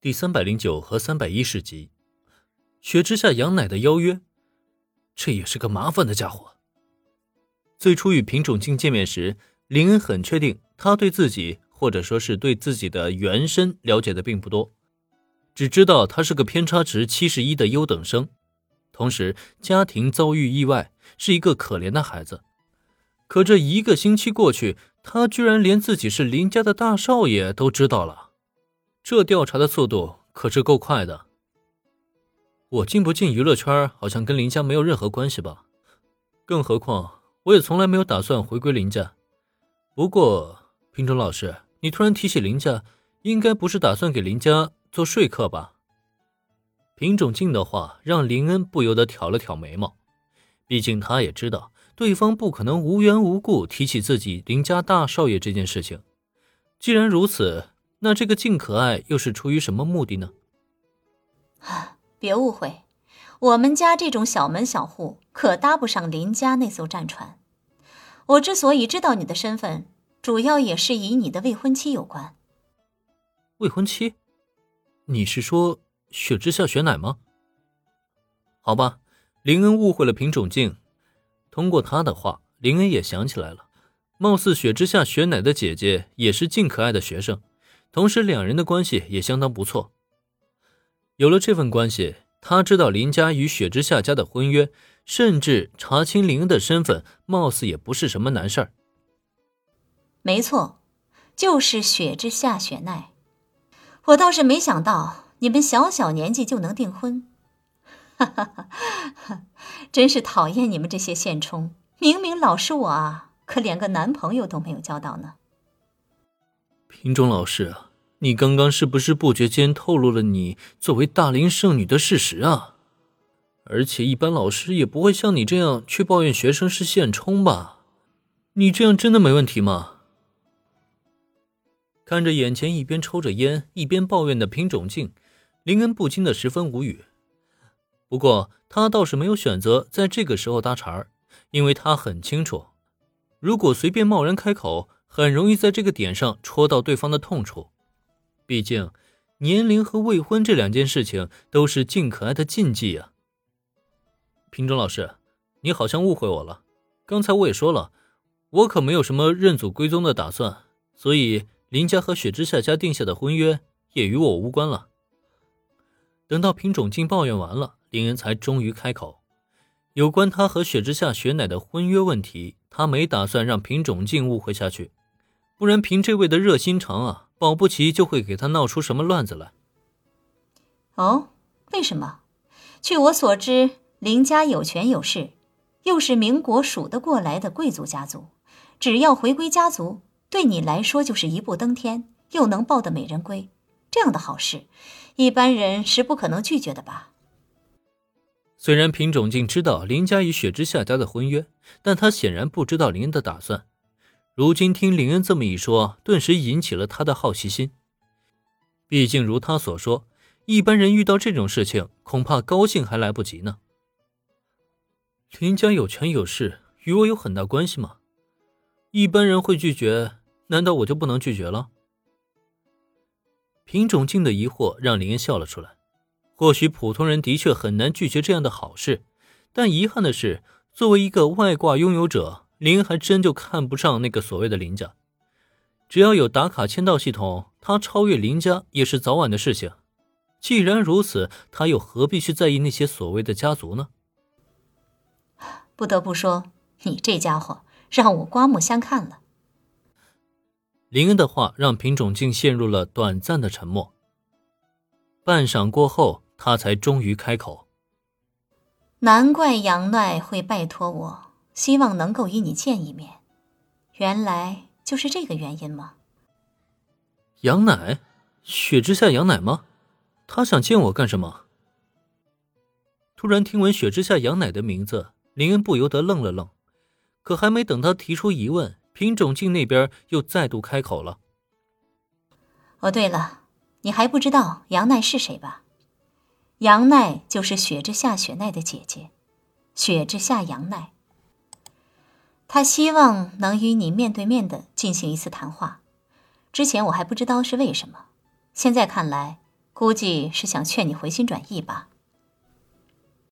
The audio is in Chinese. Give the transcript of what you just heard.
第三百零九和三百一十集，雪之下杨乃的邀约，这也是个麻烦的家伙。最初与品种镜见面时，林恩很确定他对自己，或者说是对自己的原身了解的并不多，只知道他是个偏差值七十一的优等生，同时家庭遭遇意外，是一个可怜的孩子。可这一个星期过去，他居然连自己是林家的大少爷都知道了。这调查的速度可是够快的。我进不进娱乐圈，好像跟林家没有任何关系吧？更何况，我也从来没有打算回归林家。不过，品种老师，你突然提起林家，应该不是打算给林家做说客吧？品种静的话让林恩不由得挑了挑眉毛，毕竟他也知道对方不可能无缘无故提起自己林家大少爷这件事情。既然如此。那这个静可爱又是出于什么目的呢？啊，别误会，我们家这种小门小户可搭不上林家那艘战船。我之所以知道你的身份，主要也是与你的未婚妻有关。未婚妻？你是说雪之下雪乃吗？好吧，林恩误会了品种静。通过他的话，林恩也想起来了，貌似雪之下雪乃的姐姐也是静可爱的学生。同时，两人的关系也相当不错。有了这份关系，他知道林家与雪之下家的婚约，甚至查清林的身份，貌似也不是什么难事儿。没错，就是雪之下雪奈。我倒是没想到你们小小年纪就能订婚，哈哈哈！真是讨厌你们这些现充，明明老是我啊，可连个男朋友都没有交到呢。品种老师，你刚刚是不是不觉间透露了你作为大龄剩女的事实啊？而且一般老师也不会像你这样去抱怨学生是现充吧？你这样真的没问题吗？看着眼前一边抽着烟一边抱怨的品种静，林恩不禁的十分无语。不过他倒是没有选择在这个时候搭茬儿，因为他很清楚，如果随便贸然开口。很容易在这个点上戳到对方的痛处，毕竟年龄和未婚这两件事情都是静可爱的禁忌啊。品种老师，你好像误会我了。刚才我也说了，我可没有什么认祖归宗的打算，所以林家和雪之下家定下的婚约也与我无关了。等到品种静抱怨完了，林恩才终于开口，有关他和雪之下雪乃的婚约问题，他没打算让品种静误会下去。不然，凭这位的热心肠啊，保不齐就会给他闹出什么乱子来。哦，为什么？据我所知，林家有权有势，又是民国数得过来的贵族家族，只要回归家族，对你来说就是一步登天，又能抱得美人归，这样的好事，一般人是不可能拒绝的吧？虽然品种静知道林家与雪之下家的婚约，但他显然不知道林恩的打算。如今听林恩这么一说，顿时引起了他的好奇心。毕竟如他所说，一般人遇到这种事情，恐怕高兴还来不及呢。林家有权有势，与我有很大关系吗？一般人会拒绝，难道我就不能拒绝了？品种静的疑惑让林恩笑了出来。或许普通人的确很难拒绝这样的好事，但遗憾的是，作为一个外挂拥有者。林还真就看不上那个所谓的林家，只要有打卡签到系统，他超越林家也是早晚的事情。既然如此，他又何必去在意那些所谓的家族呢？不得不说，你这家伙让我刮目相看了。林恩的话让品种竟陷入了短暂的沉默。半晌过后，他才终于开口：“难怪杨奈会拜托我。”希望能够与你见一面，原来就是这个原因吗？杨乃，雪之下杨乃吗？他想见我干什么？突然听闻雪之下杨乃的名字，林恩不由得愣了愣。可还没等他提出疑问，品种镜那边又再度开口了。哦，对了，你还不知道杨奈是谁吧？杨奈就是雪之下雪奈的姐姐，雪之下杨奈。他希望能与你面对面的进行一次谈话，之前我还不知道是为什么，现在看来，估计是想劝你回心转意吧。